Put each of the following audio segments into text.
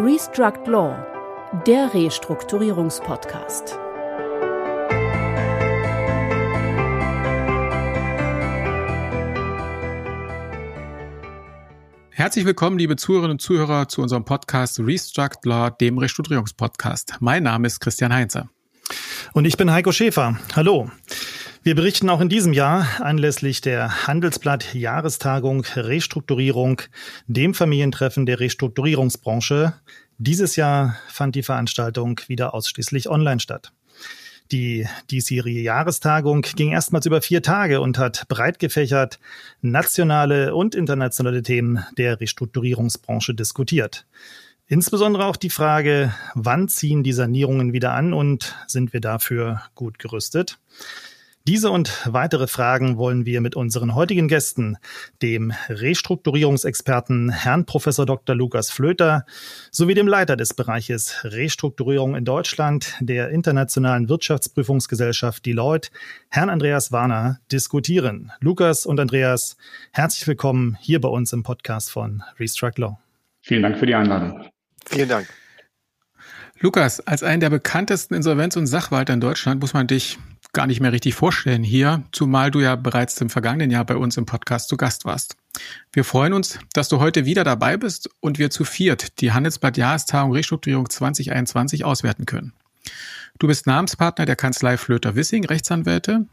Restruct Law, der Restrukturierungspodcast. Herzlich willkommen, liebe Zuhörerinnen und Zuhörer, zu unserem Podcast Restruct Law, dem Restrukturierungspodcast. Mein Name ist Christian Heinze. Und ich bin Heiko Schäfer. Hallo. Wir berichten auch in diesem Jahr anlässlich der Handelsblatt Jahrestagung Restrukturierung, dem Familientreffen der Restrukturierungsbranche. Dieses Jahr fand die Veranstaltung wieder ausschließlich online statt. Die diesjährige Jahrestagung ging erstmals über vier Tage und hat breit gefächert nationale und internationale Themen der Restrukturierungsbranche diskutiert. Insbesondere auch die Frage, wann ziehen die Sanierungen wieder an und sind wir dafür gut gerüstet? Diese und weitere Fragen wollen wir mit unseren heutigen Gästen, dem Restrukturierungsexperten Herrn Professor Dr. Lukas Flöter sowie dem Leiter des Bereiches Restrukturierung in Deutschland der Internationalen Wirtschaftsprüfungsgesellschaft Deloitte, Herrn Andreas Warner, diskutieren. Lukas und Andreas, herzlich willkommen hier bei uns im Podcast von Restruct Law. Vielen Dank für die Einladung. Vielen Dank. Lukas, als einen der bekanntesten Insolvenz- und Sachwalter in Deutschland muss man dich gar nicht mehr richtig vorstellen hier, zumal du ja bereits im vergangenen Jahr bei uns im Podcast zu Gast warst. Wir freuen uns, dass du heute wieder dabei bist und wir zu viert die Handelsblatt Jahrestagung Restrukturierung 2021 auswerten können. Du bist Namenspartner der Kanzlei Flöter Wissing, Rechtsanwälte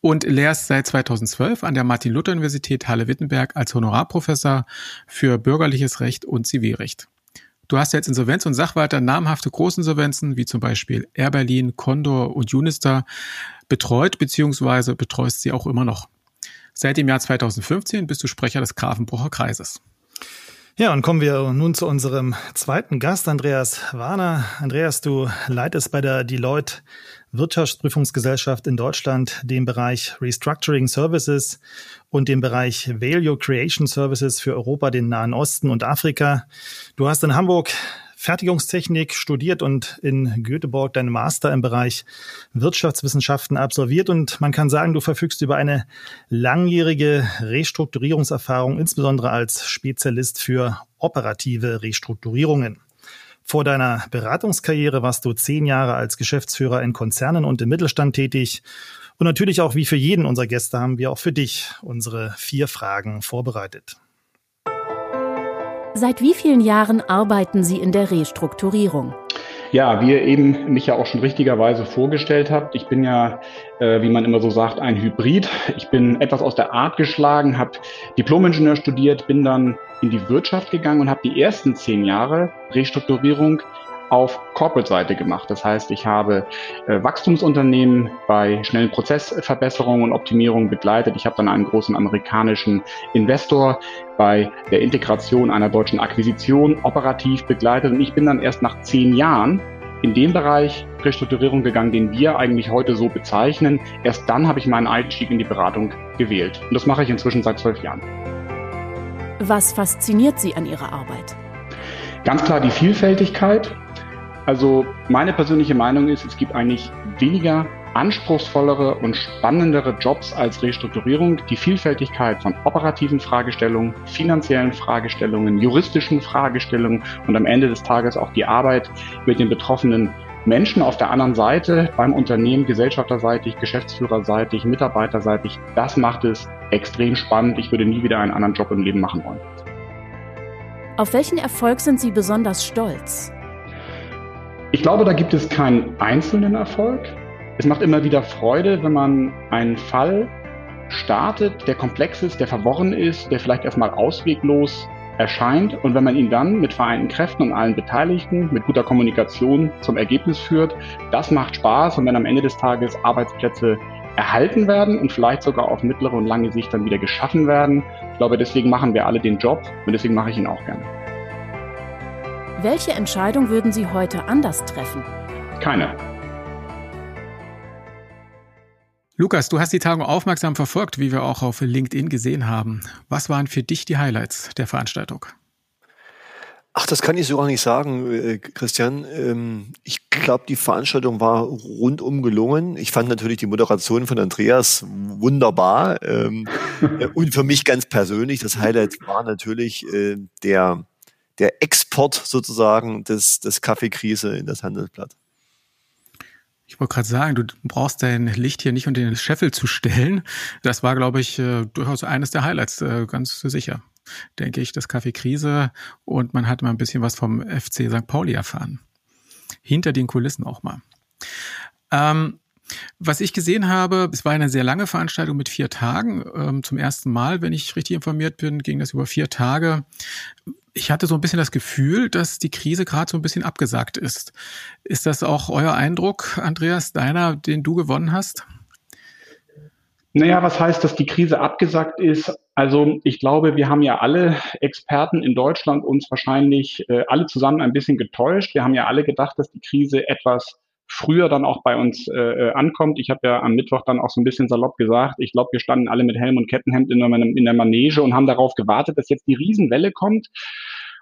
und lehrst seit 2012 an der Martin-Luther-Universität Halle-Wittenberg als Honorarprofessor für bürgerliches Recht und Zivilrecht. Du hast jetzt Insolvenz- und Sachwalter namhafte Großinsolvenzen wie zum Beispiel Air Berlin, Condor und Unister betreut bzw. betreust sie auch immer noch. Seit dem Jahr 2015 bist du Sprecher des Grafenbrucher Kreises. Ja, und kommen wir nun zu unserem zweiten Gast, Andreas Warner. Andreas, du leitest bei der Deloitte Wirtschaftsprüfungsgesellschaft in Deutschland den Bereich Restructuring Services und den Bereich Value Creation Services für Europa, den Nahen Osten und Afrika. Du hast in Hamburg Fertigungstechnik studiert und in Göteborg deinen Master im Bereich Wirtschaftswissenschaften absolviert und man kann sagen, du verfügst über eine langjährige Restrukturierungserfahrung, insbesondere als Spezialist für operative Restrukturierungen. Vor deiner Beratungskarriere warst du zehn Jahre als Geschäftsführer in Konzernen und im Mittelstand tätig. Und natürlich auch wie für jeden unserer Gäste haben wir auch für dich unsere vier Fragen vorbereitet. Seit wie vielen Jahren arbeiten Sie in der Restrukturierung? Ja, wie ihr eben mich ja auch schon richtigerweise vorgestellt habt, ich bin ja, äh, wie man immer so sagt, ein Hybrid. Ich bin etwas aus der Art geschlagen, habe Diplomingenieur studiert, bin dann in die Wirtschaft gegangen und habe die ersten zehn Jahre Restrukturierung auf Corporate-Seite gemacht. Das heißt, ich habe äh, Wachstumsunternehmen bei schnellen Prozessverbesserungen und Optimierungen begleitet. Ich habe dann einen großen amerikanischen Investor bei der Integration einer deutschen Akquisition operativ begleitet. Und ich bin dann erst nach zehn Jahren in den Bereich Restrukturierung gegangen, den wir eigentlich heute so bezeichnen. Erst dann habe ich meinen Einstieg in die Beratung gewählt. Und das mache ich inzwischen seit zwölf Jahren. Was fasziniert Sie an Ihrer Arbeit? Ganz klar die Vielfältigkeit. Also meine persönliche Meinung ist, es gibt eigentlich weniger anspruchsvollere und spannendere Jobs als Restrukturierung. Die Vielfältigkeit von operativen Fragestellungen, finanziellen Fragestellungen, juristischen Fragestellungen und am Ende des Tages auch die Arbeit mit den betroffenen Menschen auf der anderen Seite, beim Unternehmen, gesellschafterseitig, geschäftsführerseitig, mitarbeiterseitig, das macht es extrem spannend. Ich würde nie wieder einen anderen Job im Leben machen wollen. Auf welchen Erfolg sind Sie besonders stolz? Ich glaube, da gibt es keinen einzelnen Erfolg. Es macht immer wieder Freude, wenn man einen Fall startet, der komplex ist, der verworren ist, der vielleicht erstmal ausweglos erscheint und wenn man ihn dann mit vereinten Kräften und allen Beteiligten, mit guter Kommunikation zum Ergebnis führt, das macht Spaß und wenn am Ende des Tages Arbeitsplätze erhalten werden und vielleicht sogar auf mittlere und lange Sicht dann wieder geschaffen werden. Ich glaube, deswegen machen wir alle den Job und deswegen mache ich ihn auch gerne. Welche Entscheidung würden Sie heute anders treffen? Keine. Lukas, du hast die Tagung aufmerksam verfolgt, wie wir auch auf LinkedIn gesehen haben. Was waren für dich die Highlights der Veranstaltung? Ach, das kann ich so gar nicht sagen, äh, Christian. Ähm, ich glaube, die Veranstaltung war rundum gelungen. Ich fand natürlich die Moderation von Andreas wunderbar. Ähm, und für mich ganz persönlich, das Highlight war natürlich äh, der der Export sozusagen des, des Kaffeekrise in das Handelsblatt. Ich wollte gerade sagen, du brauchst dein Licht hier nicht unter den Scheffel zu stellen. Das war, glaube ich, äh, durchaus eines der Highlights, äh, ganz sicher. Denke ich, das Kaffee Krise und man hat mal ein bisschen was vom FC St. Pauli erfahren. Hinter den Kulissen auch mal. Ähm, was ich gesehen habe, es war eine sehr lange Veranstaltung mit vier Tagen. Ähm, zum ersten Mal, wenn ich richtig informiert bin, ging das über vier Tage. Ich hatte so ein bisschen das Gefühl, dass die Krise gerade so ein bisschen abgesagt ist. Ist das auch euer Eindruck, Andreas, deiner, den du gewonnen hast? Naja, was heißt, dass die Krise abgesagt ist? Also ich glaube, wir haben ja alle Experten in Deutschland uns wahrscheinlich äh, alle zusammen ein bisschen getäuscht. Wir haben ja alle gedacht, dass die Krise etwas früher dann auch bei uns äh, äh, ankommt. Ich habe ja am Mittwoch dann auch so ein bisschen salopp gesagt, ich glaube, wir standen alle mit Helm und Kettenhemd in der, in der Manege und haben darauf gewartet, dass jetzt die Riesenwelle kommt.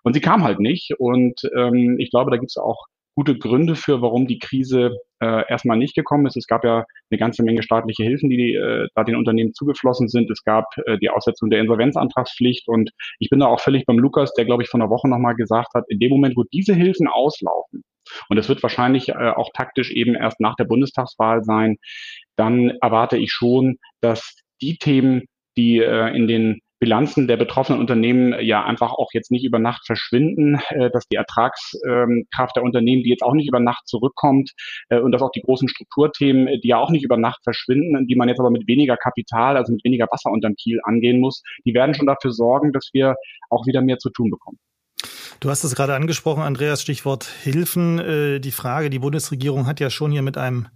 Und sie kam halt nicht. Und ähm, ich glaube, da gibt es auch gute Gründe für, warum die Krise äh, erstmal nicht gekommen ist. Es gab ja eine ganze Menge staatliche Hilfen, die äh, da den Unternehmen zugeflossen sind. Es gab äh, die Aussetzung der Insolvenzantragspflicht und ich bin da auch völlig beim Lukas, der glaube ich vor einer Woche nochmal gesagt hat, in dem Moment, wo diese Hilfen auslaufen, und das wird wahrscheinlich äh, auch taktisch eben erst nach der Bundestagswahl sein. Dann erwarte ich schon, dass die Themen, die äh, in den Bilanzen der betroffenen Unternehmen ja einfach auch jetzt nicht über Nacht verschwinden, äh, dass die Ertragskraft der Unternehmen, die jetzt auch nicht über Nacht zurückkommt äh, und dass auch die großen Strukturthemen, die ja auch nicht über Nacht verschwinden, die man jetzt aber mit weniger Kapital, also mit weniger Wasser unterm Kiel angehen muss, die werden schon dafür sorgen, dass wir auch wieder mehr zu tun bekommen. Du hast es gerade angesprochen, Andreas, Stichwort Hilfen. Äh, die Frage, die Bundesregierung hat ja schon hier mit einem,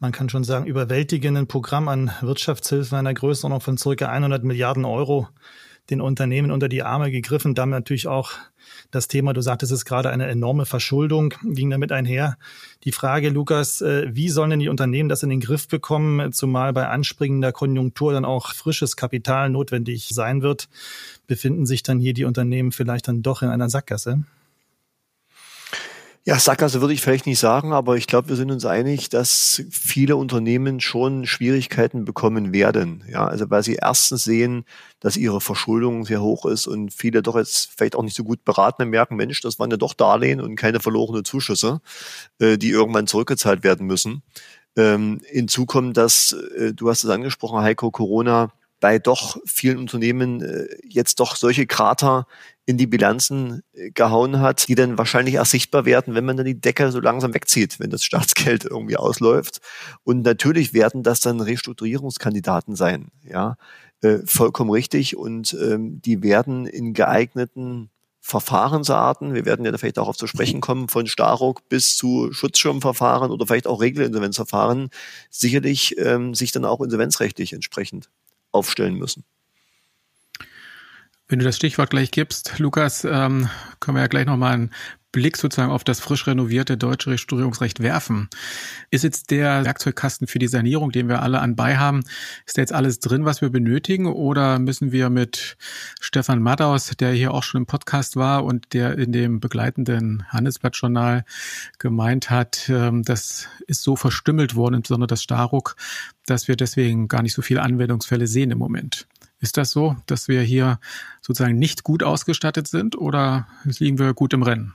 man kann schon sagen, überwältigenden Programm an Wirtschaftshilfen einer Größenordnung von circa 100 Milliarden Euro den Unternehmen unter die Arme gegriffen. Damit natürlich auch das Thema, du sagtest es gerade, eine enorme Verschuldung ging damit einher. Die Frage, Lukas, äh, wie sollen denn die Unternehmen das in den Griff bekommen, zumal bei anspringender Konjunktur dann auch frisches Kapital notwendig sein wird? Befinden sich dann hier die Unternehmen vielleicht dann doch in einer Sackgasse? Ja, Sackgasse würde ich vielleicht nicht sagen, aber ich glaube, wir sind uns einig, dass viele Unternehmen schon Schwierigkeiten bekommen werden. Ja, also weil sie erstens sehen, dass ihre Verschuldung sehr hoch ist und viele doch jetzt vielleicht auch nicht so gut beraten merken, Mensch, das waren ja doch Darlehen und keine verlorene Zuschüsse, äh, die irgendwann zurückgezahlt werden müssen. Ähm, hinzu kommt, dass, äh, du hast es angesprochen, Heiko, Corona bei doch vielen Unternehmen äh, jetzt doch solche Krater in die Bilanzen äh, gehauen hat, die dann wahrscheinlich erst sichtbar werden, wenn man dann die Decke so langsam wegzieht, wenn das Staatsgeld irgendwie ausläuft. Und natürlich werden das dann Restrukturierungskandidaten sein, ja, äh, vollkommen richtig. Und ähm, die werden in geeigneten Verfahrensarten, wir werden ja vielleicht darauf zu sprechen kommen, von Staruk bis zu Schutzschirmverfahren oder vielleicht auch Regelinsolvenzverfahren, sicherlich ähm, sich dann auch insolvenzrechtlich entsprechend aufstellen müssen. Wenn du das Stichwort gleich gibst, Lukas, ähm, können wir ja gleich nochmal einen Blick sozusagen auf das frisch renovierte deutsche Restrukturierungsrecht werfen. Ist jetzt der Werkzeugkasten für die Sanierung, den wir alle anbei haben, ist da jetzt alles drin, was wir benötigen? Oder müssen wir mit Stefan Maddaus, der hier auch schon im Podcast war und der in dem begleitenden Handelsblattjournal gemeint hat, ähm, das ist so verstümmelt worden, insbesondere das Staruk, dass wir deswegen gar nicht so viele Anwendungsfälle sehen im Moment. Ist das so, dass wir hier sozusagen nicht gut ausgestattet sind oder liegen wir gut im Rennen?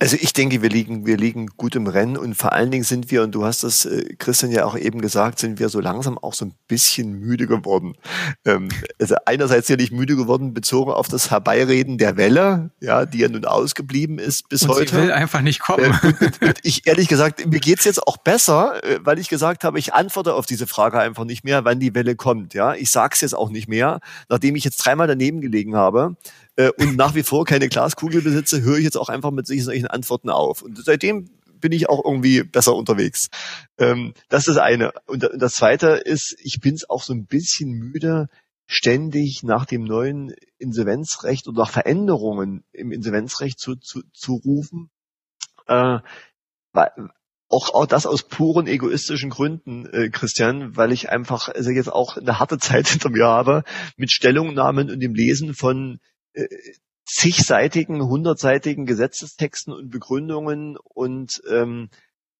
Also ich denke, wir liegen, wir liegen gut im Rennen und vor allen Dingen sind wir, und du hast das, äh, Christian, ja auch eben gesagt, sind wir so langsam auch so ein bisschen müde geworden. Ähm, also einerseits ja nicht müde geworden, bezogen auf das Herbeireden der Welle, ja, die ja nun ausgeblieben ist bis und heute. Sie will einfach nicht kommen. Äh, ich ehrlich gesagt, mir geht's jetzt auch besser, äh, weil ich gesagt habe, ich antworte auf diese Frage einfach nicht mehr, wann die Welle kommt. Ja, ich sag's jetzt auch nicht mehr, nachdem ich jetzt dreimal daneben gelegen habe äh, und nach wie vor keine Glaskugel besitze, höre ich jetzt auch einfach mit solchen Antworten auf. Und seitdem bin ich auch irgendwie besser unterwegs. Ähm, das ist eine. Und das zweite ist, ich bin es auch so ein bisschen müde, ständig nach dem neuen Insolvenzrecht oder nach Veränderungen im Insolvenzrecht zu, zu, zu rufen. Äh, weil, auch, auch das aus puren egoistischen Gründen, äh, Christian, weil ich einfach also jetzt auch eine harte Zeit hinter mir habe mit Stellungnahmen und dem Lesen von äh, zigseitigen, hundertseitigen Gesetzestexten und Begründungen und ähm,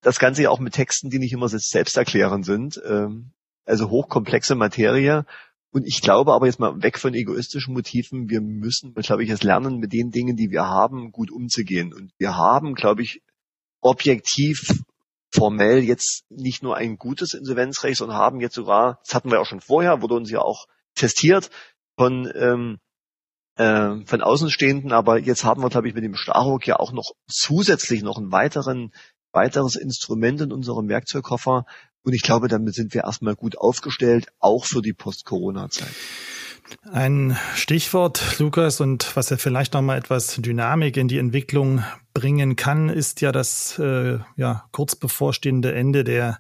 das Ganze ja auch mit Texten, die nicht immer selbsterklärend sind. Ähm, also hochkomplexe Materie. Und ich glaube aber jetzt mal weg von egoistischen Motiven, wir müssen, glaube ich, es lernen, mit den Dingen, die wir haben, gut umzugehen. Und wir haben, glaube ich, objektiv formell jetzt nicht nur ein gutes Insolvenzrecht, sondern haben jetzt sogar, das hatten wir auch schon vorher, wurde uns ja auch testiert von ähm, äh, von Außenstehenden, aber jetzt haben wir, glaube ich, mit dem Starhock ja auch noch zusätzlich noch einen weiteren weiteres Instrument in unserem Werkzeugkoffer, und ich glaube, damit sind wir erstmal gut aufgestellt, auch für die Post-Corona-Zeit. Ein Stichwort, Lukas, und was ja vielleicht noch mal etwas Dynamik in die Entwicklung bringen kann, ist ja das äh, ja, kurz bevorstehende Ende der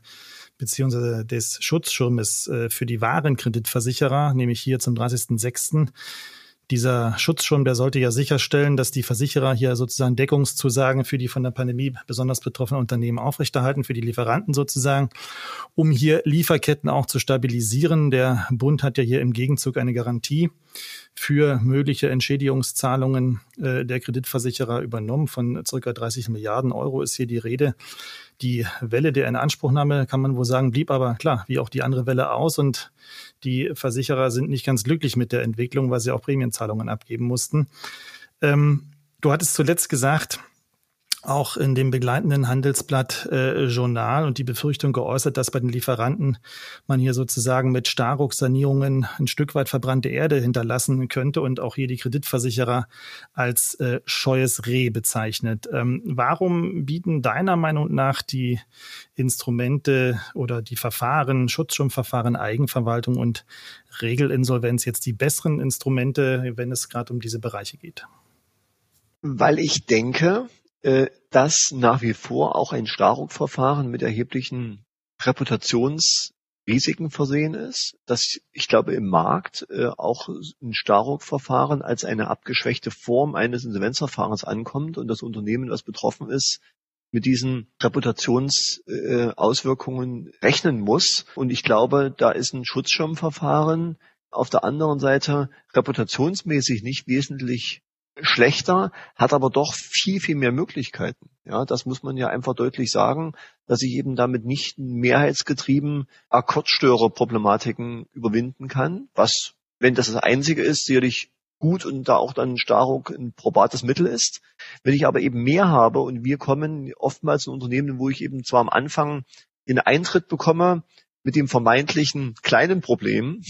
beziehungsweise des Schutzschirmes äh, für die Warenkreditversicherer, nämlich hier zum 30.06. Dieser Schutzschirm, der sollte ja sicherstellen, dass die Versicherer hier sozusagen Deckungszusagen für die von der Pandemie besonders betroffenen Unternehmen aufrechterhalten, für die Lieferanten sozusagen, um hier Lieferketten auch zu stabilisieren. Der Bund hat ja hier im Gegenzug eine Garantie für mögliche Entschädigungszahlungen äh, der Kreditversicherer übernommen. Von circa 30 Milliarden Euro ist hier die Rede. Die Welle der Inanspruchnahme, kann man wohl sagen, blieb aber klar, wie auch die andere Welle aus. Und die Versicherer sind nicht ganz glücklich mit der Entwicklung, weil sie auch Prämienzahlungen abgeben mussten. Ähm, du hattest zuletzt gesagt, auch in dem begleitenden Handelsblatt äh, Journal und die Befürchtung geäußert, dass bei den Lieferanten man hier sozusagen mit Staruk-Sanierungen ein Stück weit verbrannte Erde hinterlassen könnte und auch hier die Kreditversicherer als äh, scheues Reh bezeichnet. Ähm, warum bieten deiner Meinung nach die Instrumente oder die Verfahren, Schutzschirmverfahren, Eigenverwaltung und Regelinsolvenz jetzt die besseren Instrumente, wenn es gerade um diese Bereiche geht? Weil ich denke, dass nach wie vor auch ein Staruk-Verfahren mit erheblichen Reputationsrisiken versehen ist, dass ich glaube im Markt äh, auch ein Staruk-Verfahren als eine abgeschwächte Form eines Insolvenzverfahrens ankommt und das Unternehmen, das betroffen ist, mit diesen Reputationsauswirkungen äh, rechnen muss. Und ich glaube, da ist ein Schutzschirmverfahren auf der anderen Seite reputationsmäßig nicht wesentlich schlechter, hat aber doch viel, viel mehr Möglichkeiten. Ja, das muss man ja einfach deutlich sagen, dass ich eben damit nicht mehrheitsgetrieben Akkordstörerproblematiken überwinden kann, was, wenn das das einzige ist, sicherlich gut und da auch dann Staruk ein probates Mittel ist. Wenn ich aber eben mehr habe und wir kommen oftmals in Unternehmen, wo ich eben zwar am Anfang den Eintritt bekomme mit dem vermeintlichen kleinen Problem,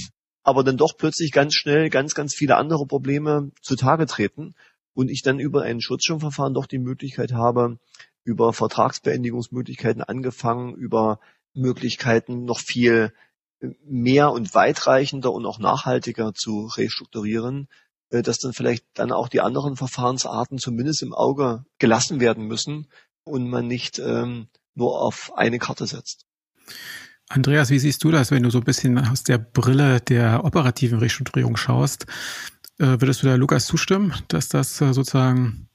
aber dann doch plötzlich ganz schnell ganz, ganz viele andere Probleme zutage treten und ich dann über ein Schutzschirmverfahren doch die Möglichkeit habe, über Vertragsbeendigungsmöglichkeiten angefangen, über Möglichkeiten noch viel mehr und weitreichender und auch nachhaltiger zu restrukturieren, äh, dass dann vielleicht dann auch die anderen Verfahrensarten zumindest im Auge gelassen werden müssen und man nicht ähm, nur auf eine Karte setzt. Andreas, wie siehst du das, wenn du so ein bisschen aus der Brille der operativen Restrukturierung schaust? Äh, würdest du da Lukas zustimmen, dass das äh, sozusagen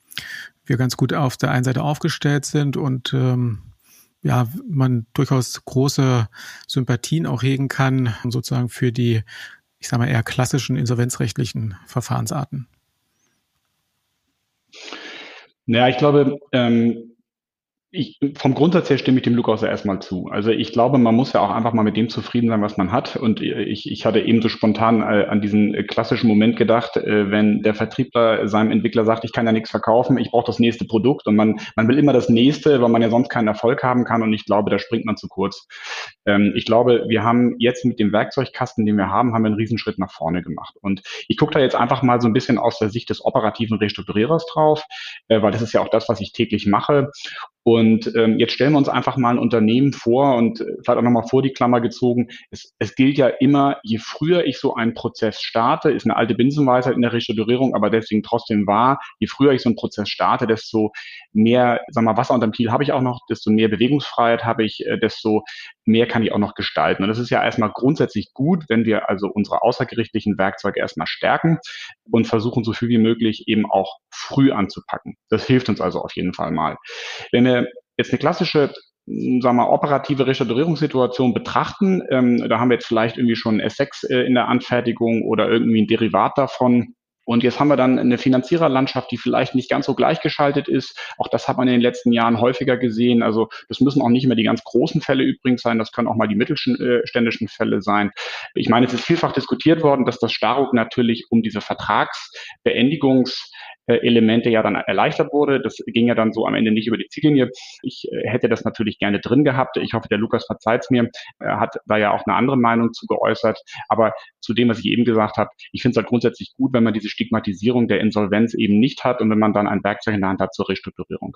wir ganz gut auf der einen Seite aufgestellt sind und ähm, ja, man durchaus große Sympathien auch hegen kann, sozusagen für die, ich sage mal, eher klassischen insolvenzrechtlichen Verfahrensarten? Naja, ich glaube, ähm, ich, vom Grundsatz her stimme ich dem Lukas erstmal zu. Also ich glaube, man muss ja auch einfach mal mit dem zufrieden sein, was man hat. Und ich, ich hatte eben so spontan äh, an diesen klassischen Moment gedacht, äh, wenn der Vertriebler seinem Entwickler sagt, ich kann ja nichts verkaufen, ich brauche das nächste Produkt und man, man will immer das nächste, weil man ja sonst keinen Erfolg haben kann und ich glaube, da springt man zu kurz. Ähm, ich glaube, wir haben jetzt mit dem Werkzeugkasten, den wir haben, haben wir einen Riesenschritt nach vorne gemacht. Und ich gucke da jetzt einfach mal so ein bisschen aus der Sicht des operativen Restrukturierers drauf, äh, weil das ist ja auch das, was ich täglich mache. Und ähm, jetzt stellen wir uns einfach mal ein Unternehmen vor und äh, vielleicht auch nochmal vor die Klammer gezogen. Es, es gilt ja immer, je früher ich so einen Prozess starte, ist eine alte Binsenweisheit in der Restrukturierung, aber deswegen trotzdem wahr, je früher ich so einen Prozess starte, desto mehr, sag mal, Wasser unterm Kiel habe ich auch noch, desto mehr Bewegungsfreiheit habe ich, äh, desto mehr kann ich auch noch gestalten. Und das ist ja erstmal grundsätzlich gut, wenn wir also unsere außergerichtlichen Werkzeuge erstmal stärken und versuchen, so viel wie möglich eben auch früh anzupacken. Das hilft uns also auf jeden Fall mal. Wenn wir jetzt eine klassische sagen wir, operative Restaurierungssituation betrachten, ähm, da haben wir jetzt vielleicht irgendwie schon S6 äh, in der Anfertigung oder irgendwie ein Derivat davon Und jetzt haben wir dann eine Finanziererlandschaft, die vielleicht nicht ganz so gleichgeschaltet ist. Auch das hat man in den letzten Jahren häufiger gesehen. Also das müssen auch nicht mehr die ganz großen Fälle übrigens sein. Das können auch mal die mittelständischen Fälle sein. Ich meine, es ist vielfach diskutiert worden, dass das Staruk natürlich um diese Vertragsbeendigungs Elemente ja dann erleichtert wurde. Das ging ja dann so am Ende nicht über die Ziellinie. Ich äh, hätte das natürlich gerne drin gehabt. Ich hoffe, der Lukas verzeiht es mir. Er hat da ja auch eine andere Meinung zu geäußert. Aber zu dem, was ich eben gesagt habe, ich finde es halt grundsätzlich gut, wenn man diese Stigmatisierung der Insolvenz eben nicht hat und wenn man dann ein Werkzeug in der Hand hat zur Restrukturierung.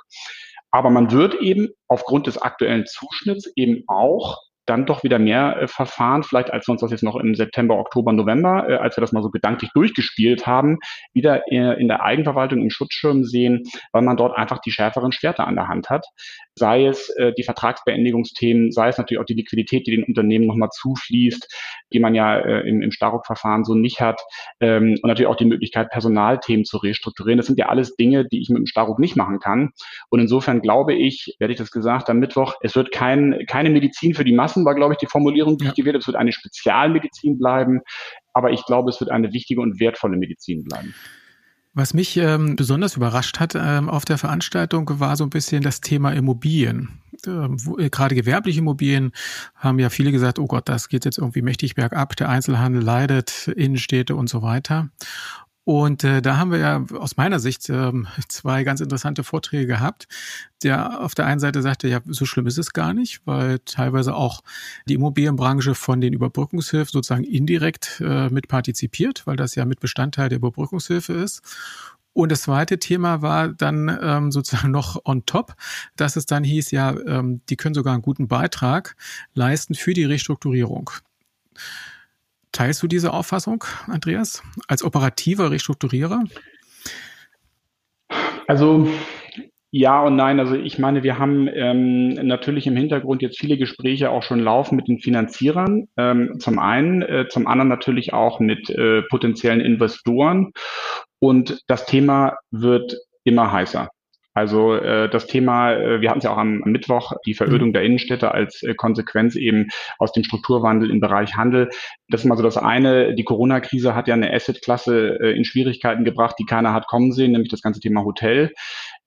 Aber man wird eben aufgrund des aktuellen Zuschnitts eben auch dann doch wieder mehr äh, Verfahren, vielleicht als wir uns das jetzt noch im September, Oktober, November, äh, als wir das mal so gedanklich durchgespielt haben, wieder äh, in der Eigenverwaltung im Schutzschirm sehen, weil man dort einfach die schärferen Schwerter an der Hand hat. Sei es äh, die Vertragsbeendigungsthemen, sei es natürlich auch die Liquidität, die den Unternehmen nochmal zufließt, die man ja äh, im, im Staruk-Verfahren so nicht hat. Ähm, und natürlich auch die Möglichkeit, Personalthemen zu restrukturieren. Das sind ja alles Dinge, die ich mit dem Staruk nicht machen kann. Und insofern glaube ich, werde ich das gesagt am Mittwoch, es wird kein, keine Medizin für die Masse lassen, war, glaube ich, die Formulierung, die ja. ich gewählt habe. Es wird eine Spezialmedizin bleiben, aber ich glaube, es wird eine wichtige und wertvolle Medizin bleiben. Was mich ähm, besonders überrascht hat ähm, auf der Veranstaltung war so ein bisschen das Thema Immobilien. Ähm, wo, äh, gerade gewerbliche Immobilien haben ja viele gesagt, oh Gott, das geht jetzt irgendwie mächtig bergab, der Einzelhandel leidet, Innenstädte und so weiter. Und äh, da haben wir ja aus meiner Sicht ähm, zwei ganz interessante Vorträge gehabt. Der auf der einen Seite sagte, ja, so schlimm ist es gar nicht, weil teilweise auch die Immobilienbranche von den Überbrückungshilfen sozusagen indirekt äh, mit partizipiert, weil das ja mit Bestandteil der Überbrückungshilfe ist. Und das zweite Thema war dann ähm, sozusagen noch on top, dass es dann hieß, ja, ähm, die können sogar einen guten Beitrag leisten für die Restrukturierung. Teilst du diese Auffassung, Andreas, als operativer Restrukturierer? Also ja und nein. Also ich meine, wir haben ähm, natürlich im Hintergrund jetzt viele Gespräche auch schon laufen mit den Finanzierern. Ähm, zum einen, äh, zum anderen natürlich auch mit äh, potenziellen Investoren. Und das Thema wird immer heißer. Also äh, das Thema, äh, wir hatten es ja auch am, Mittwoch, die Verödung mhm. der Innenstädte als äh, Konsequenz eben aus dem Strukturwandel im Bereich Handel. Das ist mal so das eine. Die Corona-Krise hat ja eine Asset-Klasse äh, in Schwierigkeiten gebracht, die keiner hat kommen sehen, nämlich das ganze Thema Hotel.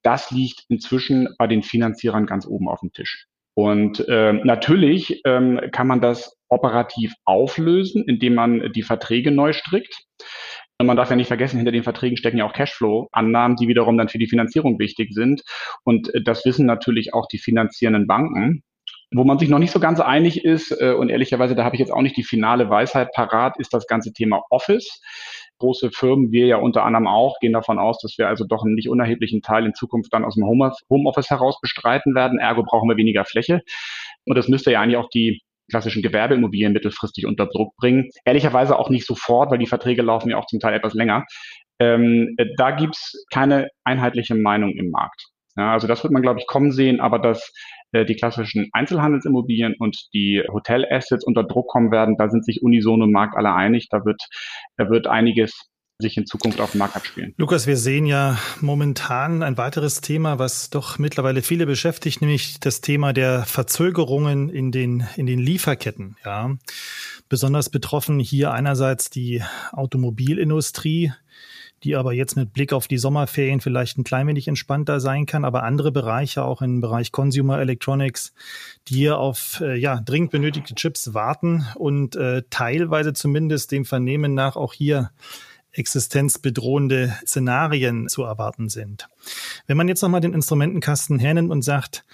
Das liegt inzwischen bei den Finanzierern ganz oben auf dem Tisch. Und äh, natürlich ähm, kann man das operativ auflösen, indem man die Verträge neu strickt. Man darf ja nicht vergessen, hinter den Verträgen stecken ja auch Cashflow-Annahmen, die wiederum dann für die Finanzierung wichtig sind. Und äh, das wissen natürlich auch die finanzierenden Banken. Wo man sich noch nicht so ganz einig ist, äh, und ehrlicherweise, da habe ich jetzt auch nicht die finale Weisheit parat, ist das ganze Thema Office. Große Firmen, wir ja unter anderem auch, gehen davon aus, dass wir also doch einen nicht unerheblichen Teil in Zukunft dann aus dem Homeoffice heraus bestreiten werden. Ergo brauchen wir weniger Fläche. Und das müsste ja eigentlich auch die klassischen Gewerbeimmobilien mittelfristig unter Druck bringen. Ehrlicherweise auch nicht sofort, weil die Verträge laufen ja auch zum Teil etwas länger. Ähm, äh, da gibt's keine einheitliche Meinung im Markt. Ja, also das wird man, glaube ich, kommen sehen, aber dass äh, die klassischen Einzelhandelsimmobilien und die Hotelassets unter Druck kommen werden, da sind sich unisono Markt alle einig. Da wird, da wird einiges sich in Zukunft auf dem Markt abspielen. Lukas, wir sehen ja momentan ein weiteres Thema, was doch mittlerweile viele beschäftigt, nämlich das Thema der Verzögerungen in den, in den Lieferketten. Ja. Besonders betroffen hier einerseits die Automobilindustrie, die aber jetzt mit Blick auf die Sommerferien vielleicht ein klein wenig entspannter sein kann, aber andere Bereiche, auch im Bereich Consumer Electronics, die hier auf äh, ja, dringend benötigte Chips warten und äh, teilweise zumindest dem Vernehmen nach auch hier existenzbedrohende Szenarien zu erwarten sind. Wenn man jetzt nochmal den Instrumentenkasten hernimmt und sagt,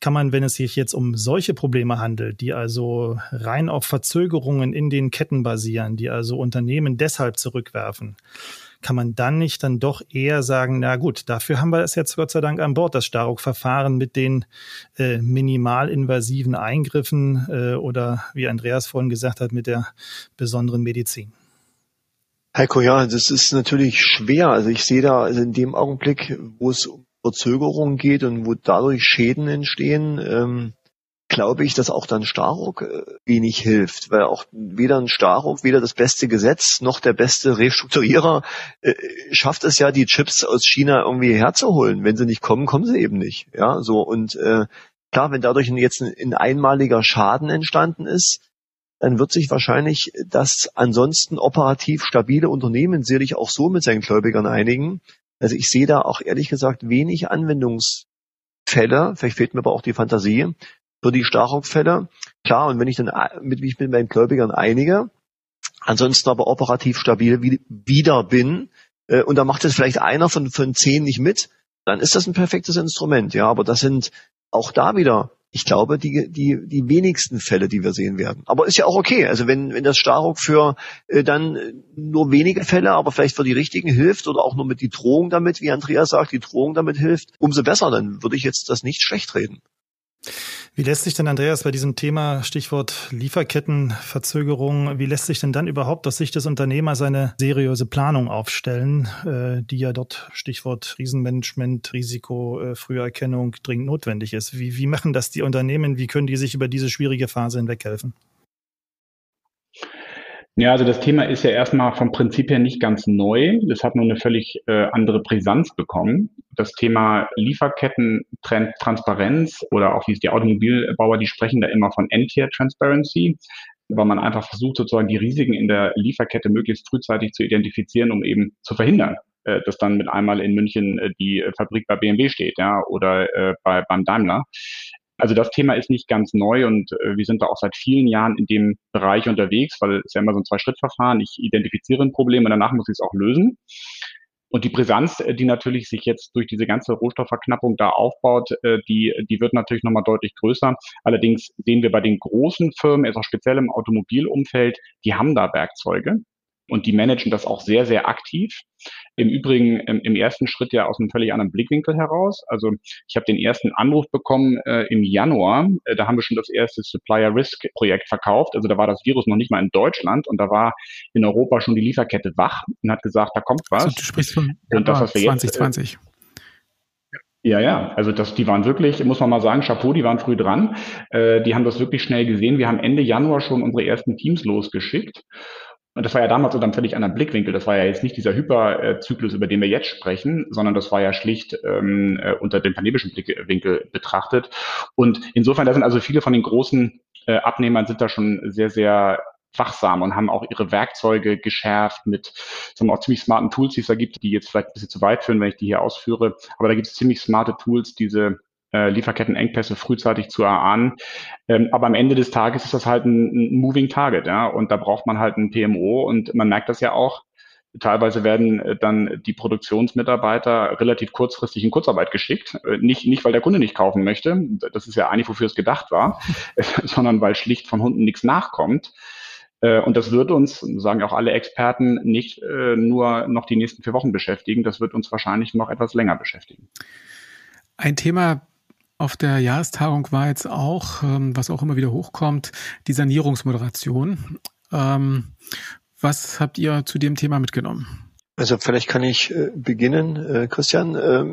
kann man, wenn es sich jetzt um solche Probleme handelt, die also rein auf Verzögerungen in den Ketten basieren, die also Unternehmen deshalb zurückwerfen, kann man dann nicht dann doch eher sagen, na gut, dafür haben wir es jetzt Gott sei Dank an Bord, das Staruk-Verfahren mit den äh, minimalinvasiven Eingriffen äh, oder wie Andreas vorhin gesagt hat, mit der besonderen Medizin. Heiko, ja, das ist natürlich schwer. Also ich sehe da also in dem Augenblick, wo es um Verzögerungen geht und wo dadurch Schäden entstehen, ähm, glaube ich, dass auch dann Staruk äh, wenig hilft, weil auch weder ein Staruk, weder das beste Gesetz noch der beste Restrukturierer äh, schafft es ja, die Chips aus China irgendwie herzuholen. Wenn sie nicht kommen, kommen sie eben nicht. Ja, so und äh, klar, wenn dadurch jetzt ein, ein einmaliger Schaden entstanden ist, dann wird sich wahrscheinlich das ansonsten operativ stabile Unternehmen sicherlich auch so mit seinen Gläubigern einigen. Also ich sehe da auch ehrlich gesagt wenig Anwendungsfälle, vielleicht fehlt mir aber auch die Fantasie, für die Starrock-Fälle. Klar, und wenn ich dann mit, mich mit meinen Gläubigern einige, ansonsten aber operativ stabil wieder bin, äh, und da macht jetzt vielleicht einer von, von zehn nicht mit, dann ist das ein perfektes Instrument, ja, aber das sind auch da wieder ich glaube, die, die, die wenigsten Fälle, die wir sehen werden. Aber ist ja auch okay. Also wenn, wenn das Staruk für äh, dann nur wenige Fälle, aber vielleicht für die richtigen hilft oder auch nur mit die Drohung damit, wie Andreas sagt, die Drohung damit hilft, umso besser. Dann würde ich jetzt das nicht schlecht reden. Wie lässt sich denn, Andreas, bei diesem Thema Stichwort Lieferkettenverzögerung, wie lässt sich denn dann überhaupt aus Sicht des Unternehmers eine seriöse Planung aufstellen, äh, die ja dort Stichwort Krisenmanagement, Risiko, äh, Früherkennung dringend notwendig ist? Wie, wie machen das die Unternehmen? Wie können die sich über diese schwierige Phase hinweghelfen? Ja, also das Thema ist ja erstmal vom Prinzip her nicht ganz neu. Das hat nur eine völlig äh, andere Brisanz bekommen. Das Thema Lieferketten-Transparenz oder auch wie es die Automobilbauer, die sprechen da immer von End-Tier Transparency, weil man einfach versucht, sozusagen die Risiken in der Lieferkette möglichst frühzeitig zu identifizieren, um eben zu verhindern, äh, dass dann mit einmal in München äh, die Fabrik bei BMW steht, ja, oder äh, bei, beim Daimler. Also das Thema ist nicht ganz neu und äh, wir sind da auch seit vielen Jahren in dem Bereich unterwegs, weil es ja immer so ein Zwei-Schritt-Verfahren. Ich identifiziere ein Problem und danach muss ich es auch lösen. Und die Brisanz, äh, die natürlich sich jetzt durch diese ganze Rohstoffverknappung da aufbaut, äh, die, die wird natürlich nochmal deutlich größer. Allerdings sehen wir bei den großen Firmen, auch speziell im Automobilumfeld, die haben da Werkzeuge und die managen das auch sehr, sehr aktiv. Im Übrigen im, im ersten Schritt ja aus einem völlig anderen Blickwinkel heraus. Also ich habe den ersten Anruf bekommen äh, im Januar. Äh, da haben wir schon das erste Supplier Risk Projekt verkauft. Also da war das Virus noch nicht mal in Deutschland und da war in Europa schon die Lieferkette wach und hat gesagt, da kommt was. Also du sprichst von und das, was wir 2020. Jetzt, äh, ja, ja, also das, die waren wirklich, muss man mal sagen, Chapeau, die waren früh dran. Äh, die haben das wirklich schnell gesehen. Wir haben Ende Januar schon unsere ersten Teams losgeschickt. Und das war ja damals unter einem völlig anderen Blickwinkel. Das war ja jetzt nicht dieser Hyperzyklus, über den wir jetzt sprechen, sondern das war ja schlicht ähm, äh, unter dem pandemischen Blickwinkel betrachtet. Und insofern, da sind also viele von den großen äh, Abnehmern sind da schon sehr, sehr wachsam und haben auch ihre Werkzeuge geschärft mit sagen wir, auch ziemlich smarten Tools, die es da gibt, die jetzt vielleicht ein bisschen zu weit führen, wenn ich die hier ausführe. Aber da gibt es ziemlich smarte Tools, diese äh, Lieferkettenengpässe frühzeitig zu erahnen. Ähm, aber am Ende des Tages ist das halt ein, ein Moving Target, ja, und da braucht man halt ein PMO und man merkt das ja auch. Teilweise werden äh, dann die Produktionsmitarbeiter relativ kurzfristig in Kurzarbeit geschickt. Äh, nicht, nicht, weil der Kunde nicht kaufen möchte, das ist ja eigentlich, wofür es gedacht war, sondern weil schlicht von Hunden nichts nachkommt. Und das wird uns, sagen auch alle Experten, nicht nur noch die nächsten vier Wochen beschäftigen, das wird uns wahrscheinlich noch etwas länger beschäftigen. Ein Thema, auf der Jahrestagung war jetzt auch, ähm, was auch immer wieder hochkommt, die Sanierungsmoderation. Ähm, was habt ihr zu dem Thema mitgenommen? Also vielleicht kann ich äh, beginnen, äh, Christian, äh,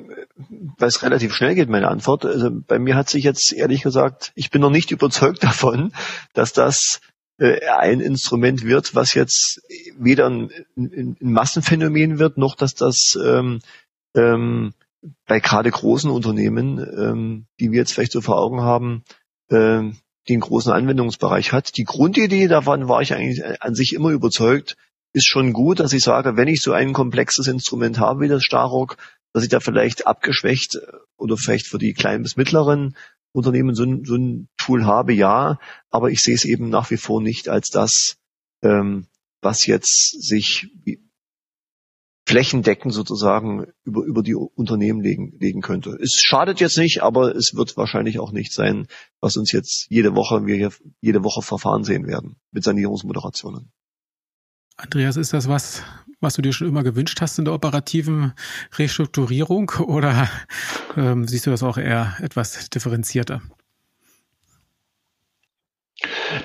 weil es relativ schnell geht, meine Antwort. Also bei mir hat sich jetzt ehrlich gesagt, ich bin noch nicht überzeugt davon, dass das äh, ein Instrument wird, was jetzt weder ein, Massenphänomen wird, noch dass das ähm, ähm, bei gerade großen Unternehmen, ähm, die wir jetzt vielleicht so vor Augen haben, ähm, einen großen Anwendungsbereich hat. Die Grundidee davon war ich eigentlich an sich immer überzeugt, ist schon gut, dass ich sage, wenn ich so ein komplexes Instrument habe wie das Starrock, dass ich da vielleicht abgeschwächt äh, oder vielleicht für die kleinen bis mittleren Unternehmen so ein, so ein Tool habe, ja, aber ich sehe es eben nach wie vor nicht als das, ähm, was jetzt sich flächendeckend sozusagen über, über die Unternehmen legen, legen könnte. Es schadet jetzt nicht, aber es wird wahrscheinlich auch nicht sein, was uns jetzt jede Woche, wir hier jede Woche Verfahren sehen werden mit Sanierungsmoderationen. Andreas, ist das was, was du dir schon immer gewünscht hast in der operativen Restrukturierung oder ähm, siehst du das auch eher etwas differenzierter?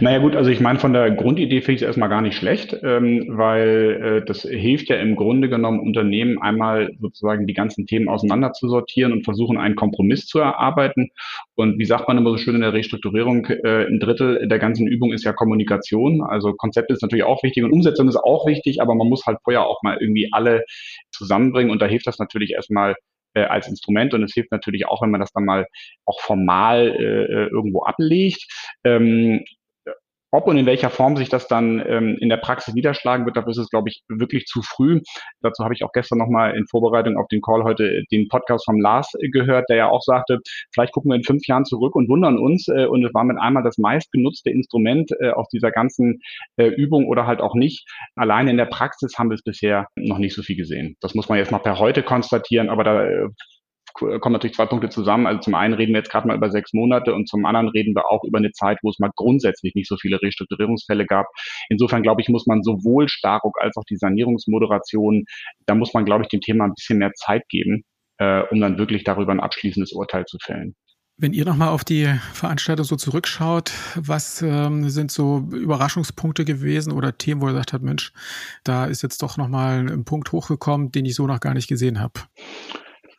Naja gut, also ich meine, von der Grundidee finde ich es erstmal gar nicht schlecht, ähm, weil äh, das hilft ja im Grunde genommen Unternehmen einmal sozusagen die ganzen Themen auseinander zu sortieren und versuchen, einen Kompromiss zu erarbeiten. Und wie sagt man immer so schön in der Restrukturierung, äh, ein Drittel der ganzen Übung ist ja Kommunikation. Also Konzept ist natürlich auch wichtig und Umsetzung ist auch wichtig, aber man muss halt vorher auch mal irgendwie alle zusammenbringen und da hilft das natürlich erstmal äh, als Instrument und es hilft natürlich auch, wenn man das dann mal auch formal äh, äh irgendwo ablegt. Ähm, ob und in welcher Form sich das dann ähm, in der Praxis niederschlagen wird, dafür ist es, glaube ich, wirklich zu früh. Dazu habe ich auch gestern nochmal in Vorbereitung auf den Call heute den Podcast vom Lars gehört, der ja auch sagte, vielleicht gucken wir in fünf Jahren zurück und wundern uns. Äh, und es war mit einmal das meistgenutzte Instrument äh, aus dieser ganzen äh, Übung oder halt auch nicht. Allein in der Praxis haben wir es bisher noch nicht so viel gesehen. Das muss man jetzt mal per heute konstatieren, aber da äh, kommen natürlich zwei Punkte zusammen. Also zum einen reden wir jetzt gerade mal über sechs Monate und zum anderen reden wir auch über eine Zeit, wo es mal grundsätzlich nicht so viele Restrukturierungsfälle gab. Insofern glaube ich, muss man sowohl Staruk als auch die Sanierungsmoderation, da muss man, glaube ich, dem Thema ein bisschen mehr Zeit geben, äh, um dann wirklich darüber ein abschließendes Urteil zu fällen. Wenn ihr nochmal auf die Veranstaltung so zurückschaut, was ähm, sind so Überraschungspunkte gewesen oder Themen, wo ihr gesagt habt, Mensch, da ist jetzt doch nochmal ein Punkt hochgekommen, den ich so noch gar nicht gesehen habe?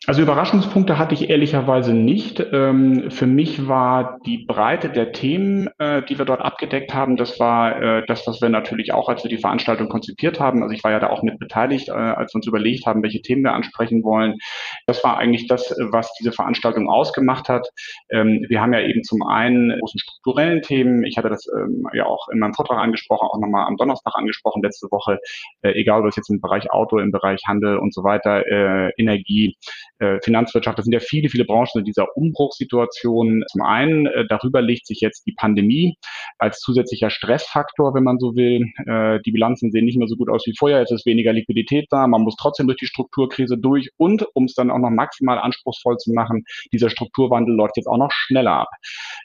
Also Überraschungspunkte hatte ich ehrlicherweise nicht. Ähm, für mich war die Breite der Themen, äh, die wir dort abgedeckt haben, das war äh, das, was wir natürlich auch, als wir die Veranstaltung konzipiert haben, also ich war ja da auch mit beteiligt, äh, als wir uns überlegt haben, welche Themen wir ansprechen wollen. Das war eigentlich das, was diese Veranstaltung ausgemacht hat. Ähm, wir haben ja eben zum einen großen strukturellen Themen, ich hatte das ähm, ja auch in meinem Vortrag angesprochen, auch nochmal am Donnerstag angesprochen, letzte Woche, egal ob es jetzt im Bereich Auto, im Bereich Handel und so weiter, Energie, äh, Finanzwirtschaft. Das sind ja viele, viele Branchen in dieser Umbruchssituation. Zum einen, äh, darüber legt sich jetzt die Pandemie als zusätzlicher Stressfaktor, wenn man so will. Äh, die Bilanzen sehen nicht mehr so gut aus wie vorher. Es ist weniger Liquidität da. Man muss trotzdem durch die Strukturkrise durch. Und um es dann auch noch maximal anspruchsvoll zu machen, dieser Strukturwandel läuft jetzt auch noch schneller ab.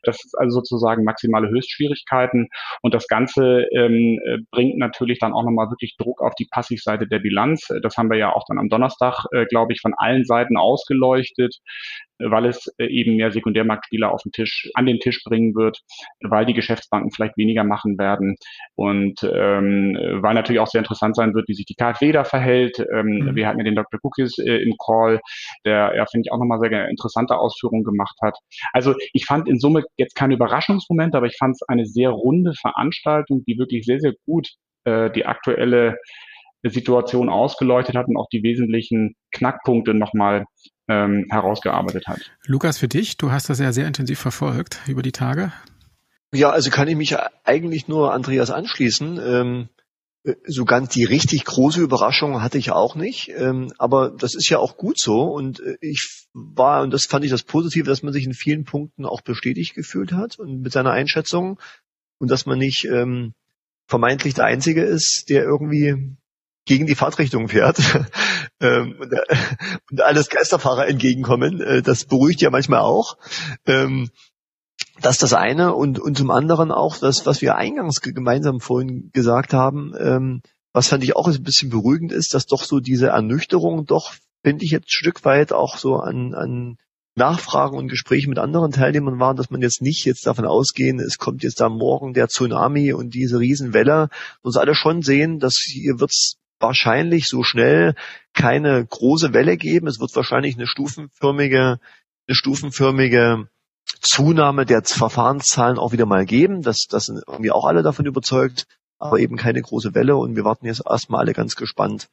Das ist also sozusagen maximale Höchstschwierigkeiten. Und das Ganze ähm, äh, bringt natürlich dann auch nochmal wirklich Druck auf die Passivseite der Bilanz. Das haben wir ja auch dann am Donnerstag, äh, glaube ich, von allen Seiten ausgeleuchtet, weil es äh, eben mehr Sekundärmarktspieler auf den Tisch, an den Tisch bringen wird, weil die Geschäftsbanken vielleicht weniger machen werden und ähm, weil natürlich auch sehr interessant sein wird, wie sich die KfW da verhält. Ähm, mhm. Wir hatten ja den Dr. Cookies äh, im Call, der ja, finde ich, auch nochmal sehr interessante Ausführungen gemacht hat. Also ich fand in Summe jetzt kein Überraschungsmoment, aber ich fand es eine sehr runde Veranstaltung, die wirklich sehr, sehr gut äh, die aktuelle Situation ausgeleuchtet hat und auch die wesentlichen Knackpunkte nochmal ähm, herausgearbeitet hat. Lukas, für dich, du hast das ja sehr intensiv verfolgt über die Tage. Ja, also kann ich mich eigentlich nur Andreas anschließen. Ähm, so ganz die richtig große Überraschung hatte ich auch nicht, ähm, aber das ist ja auch gut so und äh, ich war, und das fand ich das Positive, dass man sich in vielen Punkten auch bestätigt gefühlt hat und mit seiner Einschätzung und dass man nicht ähm, vermeintlich der Einzige ist, der irgendwie gegen die Fahrtrichtung fährt ähm, und, äh, und alles Geisterfahrer entgegenkommen. Äh, das beruhigt ja manchmal auch. Ähm, das ist das eine und, und zum anderen auch das, was wir eingangs gemeinsam vorhin gesagt haben, ähm, was fand ich auch ein bisschen beruhigend ist, dass doch so diese Ernüchterung doch, finde ich jetzt ein Stück weit auch so an, an Nachfragen und Gespräche mit anderen Teilnehmern waren, dass man jetzt nicht jetzt davon ausgehen, es kommt jetzt da morgen der Tsunami und diese Riesenwelle, uns alle schon sehen, dass hier wird's wahrscheinlich so schnell keine große Welle geben. Es wird wahrscheinlich eine stufenförmige, eine stufenförmige Zunahme der Verfahrenszahlen auch wieder mal geben. Das, das sind irgendwie auch alle davon überzeugt, aber eben keine große Welle und wir warten jetzt erstmal alle ganz gespannt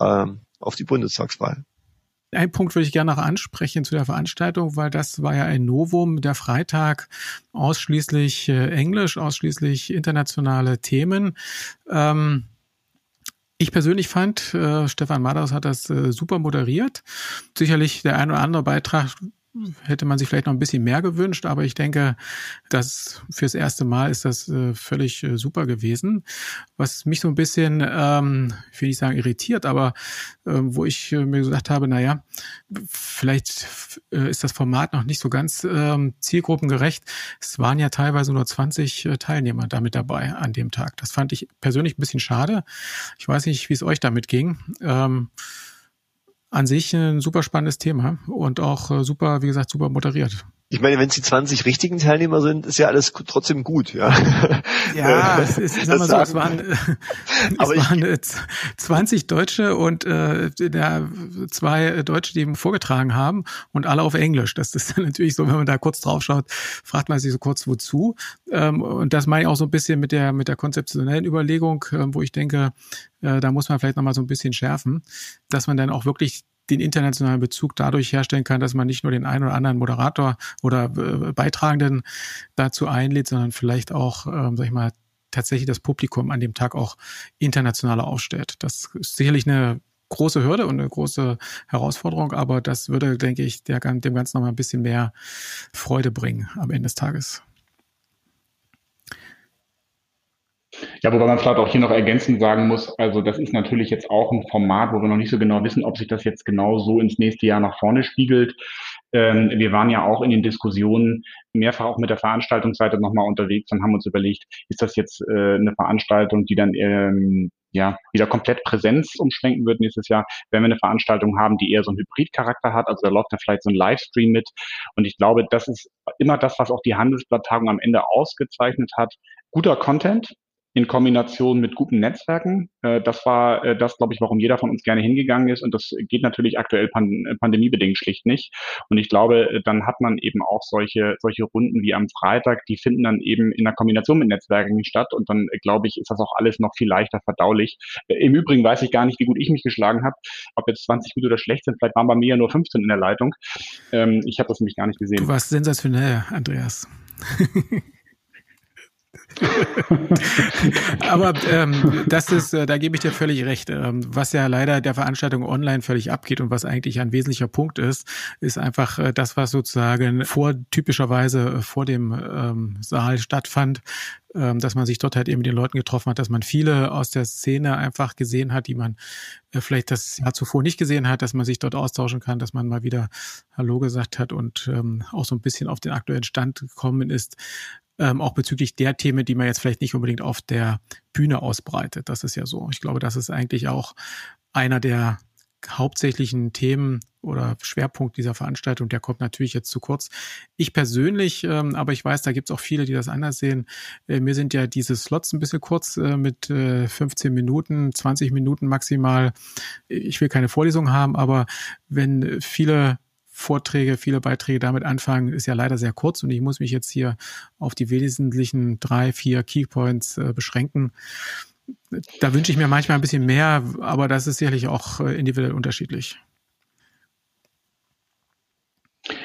ähm, auf die Bundestagswahl. Ein Punkt würde ich gerne noch ansprechen zu der Veranstaltung, weil das war ja ein Novum, der Freitag ausschließlich äh, Englisch, ausschließlich internationale Themen. Ähm, ich persönlich fand, äh, Stefan Madaus hat das äh, super moderiert. Sicherlich der ein oder andere Beitrag hätte man sich vielleicht noch ein bisschen mehr gewünscht, aber ich denke, dass fürs erste Mal ist das äh, völlig äh, super gewesen. Was mich so ein bisschen, ähm, ich will nicht sagen irritiert, aber äh, wo ich äh, mir gesagt habe, na ja, vielleicht äh, ist das Format noch nicht so ganz ähm, zielgruppengerecht. Es waren ja teilweise nur 20 äh, Teilnehmer damit dabei an dem Tag. Das fand ich persönlich ein bisschen schade. Ich weiß nicht, wie es euch damit ging. Ähm, an sich ein super spannendes Thema und auch äh, super, wie gesagt, super moderiert. Ich meine, wenn es die 20 richtigen Teilnehmer sind, ist ja alles trotzdem gut, ja. Ja, es, ist, sag mal so, es waren, es waren 20 Deutsche und äh, der, zwei Deutsche, die vorgetragen haben und alle auf Englisch. Das ist dann natürlich so, wenn man da kurz drauf schaut, fragt man sich so kurz, wozu. Ähm, und das meine ich auch so ein bisschen mit der, mit der konzeptionellen Überlegung, äh, wo ich denke, äh, da muss man vielleicht nochmal so ein bisschen schärfen, dass man dann auch wirklich den internationalen Bezug dadurch herstellen kann, dass man nicht nur den einen oder anderen Moderator oder äh, Beitragenden dazu einlädt, sondern vielleicht auch, ähm, sag ich mal, tatsächlich das Publikum an dem Tag auch internationaler aufstellt. Das ist sicherlich eine große Hürde und eine große Herausforderung, aber das würde, denke ich, der, dem Ganzen noch mal ein bisschen mehr Freude bringen am Ende des Tages. Ja, wobei man vielleicht auch hier noch ergänzend sagen muss, also das ist natürlich jetzt auch ein Format, wo wir noch nicht so genau wissen, ob sich das jetzt genau so ins nächste Jahr nach vorne spiegelt. Ähm, wir waren ja auch in den Diskussionen mehrfach auch mit der Veranstaltungsseite nochmal unterwegs und haben uns überlegt, ist das jetzt äh, eine Veranstaltung, die dann ähm, ja, wieder komplett Präsenz umschwenken wird nächstes Jahr, wenn wir eine Veranstaltung haben, die eher so einen Hybridcharakter hat. Also da läuft da vielleicht so ein Livestream mit. Und ich glaube, das ist immer das, was auch die Handelsblatttagung am Ende ausgezeichnet hat. Guter Content, in Kombination mit guten Netzwerken. Äh, das war äh, das, glaube ich, warum jeder von uns gerne hingegangen ist. Und das geht natürlich aktuell pan pandemiebedingt schlicht nicht. Und ich glaube, äh, dann hat man eben auch solche, solche Runden wie am Freitag, die finden dann eben in der Kombination mit Netzwerken statt. Und dann, glaube ich, ist das auch alles noch viel leichter verdaulich. Im Übrigen weiß ich gar nicht, wie gut ich mich geschlagen habe. Ob jetzt 20 Minuten oder schlecht sind, vielleicht waren bei mir ja nur 15 in der Leitung. Ähm, ich habe das nämlich gar nicht gesehen. Du warst sensationell, Andreas. Aber ähm, das ist, äh, da gebe ich dir völlig recht. Ähm, was ja leider der Veranstaltung online völlig abgeht und was eigentlich ein wesentlicher Punkt ist, ist einfach äh, das, was sozusagen vor typischerweise vor dem ähm, Saal stattfand, dass man sich dort halt eben mit den Leuten getroffen hat, dass man viele aus der Szene einfach gesehen hat, die man äh, vielleicht das Jahr zuvor nicht gesehen hat, dass man sich dort austauschen kann, dass man mal wieder Hallo gesagt hat und ähm, auch so ein bisschen auf den aktuellen Stand gekommen ist ähm, auch bezüglich der Themen, die man jetzt vielleicht nicht unbedingt auf der Bühne ausbreitet. Das ist ja so. Ich glaube, das ist eigentlich auch einer der hauptsächlichen Themen oder Schwerpunkt dieser Veranstaltung, der kommt natürlich jetzt zu kurz. Ich persönlich, ähm, aber ich weiß, da gibt es auch viele, die das anders sehen. Äh, mir sind ja diese Slots ein bisschen kurz äh, mit äh, 15 Minuten, 20 Minuten maximal. Ich will keine Vorlesung haben, aber wenn viele Vorträge, viele Beiträge damit anfangen, ist ja leider sehr kurz und ich muss mich jetzt hier auf die wesentlichen drei, vier Keypoints äh, beschränken. Da wünsche ich mir manchmal ein bisschen mehr, aber das ist sicherlich auch äh, individuell unterschiedlich.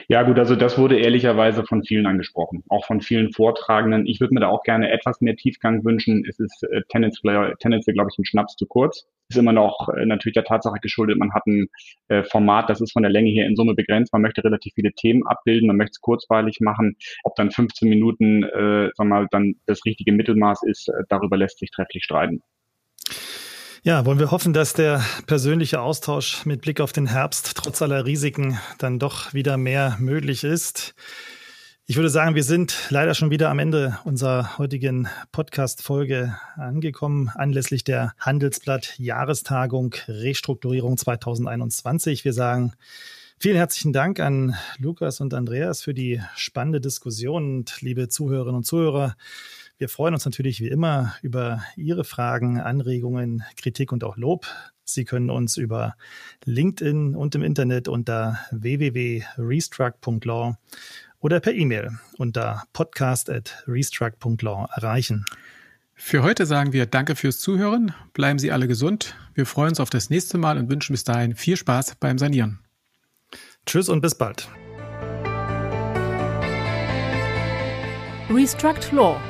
Ja, gut, also das wurde ehrlicherweise von vielen angesprochen, auch von vielen Vortragenden. Ich würde mir da auch gerne etwas mehr Tiefgang wünschen. Es ist äh, tendenziell, tendenziell glaube ich, ein Schnaps zu kurz ist immer noch äh, natürlich der Tatsache geschuldet, man hat ein äh, Format, das ist von der Länge her in Summe begrenzt. Man möchte relativ viele Themen abbilden, man möchte es kurzweilig machen. Ob dann 15 Minuten, äh, sag mal, dann das richtige Mittelmaß ist, äh, darüber lässt sich trefflich streiten. Ja, wollen wir hoffen, dass der persönliche Austausch mit Blick auf den Herbst trotz aller Risiken dann doch wieder mehr möglich ist. Ich würde sagen, wir sind leider schon wieder am Ende unserer heutigen Podcast-Folge angekommen, anlässlich der Handelsblatt Jahrestagung Restrukturierung 2021. Wir sagen vielen herzlichen Dank an Lukas und Andreas für die spannende Diskussion und liebe Zuhörerinnen und Zuhörer. Wir freuen uns natürlich wie immer über Ihre Fragen, Anregungen, Kritik und auch Lob. Sie können uns über LinkedIn und im Internet unter www.restruct.law oder per E-Mail unter podcast.restruct.law erreichen. Für heute sagen wir Danke fürs Zuhören. Bleiben Sie alle gesund. Wir freuen uns auf das nächste Mal und wünschen bis dahin viel Spaß beim Sanieren. Tschüss und bis bald. Restruct Law,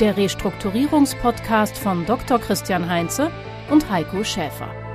der Restrukturierungspodcast von Dr. Christian Heinze und Heiko Schäfer.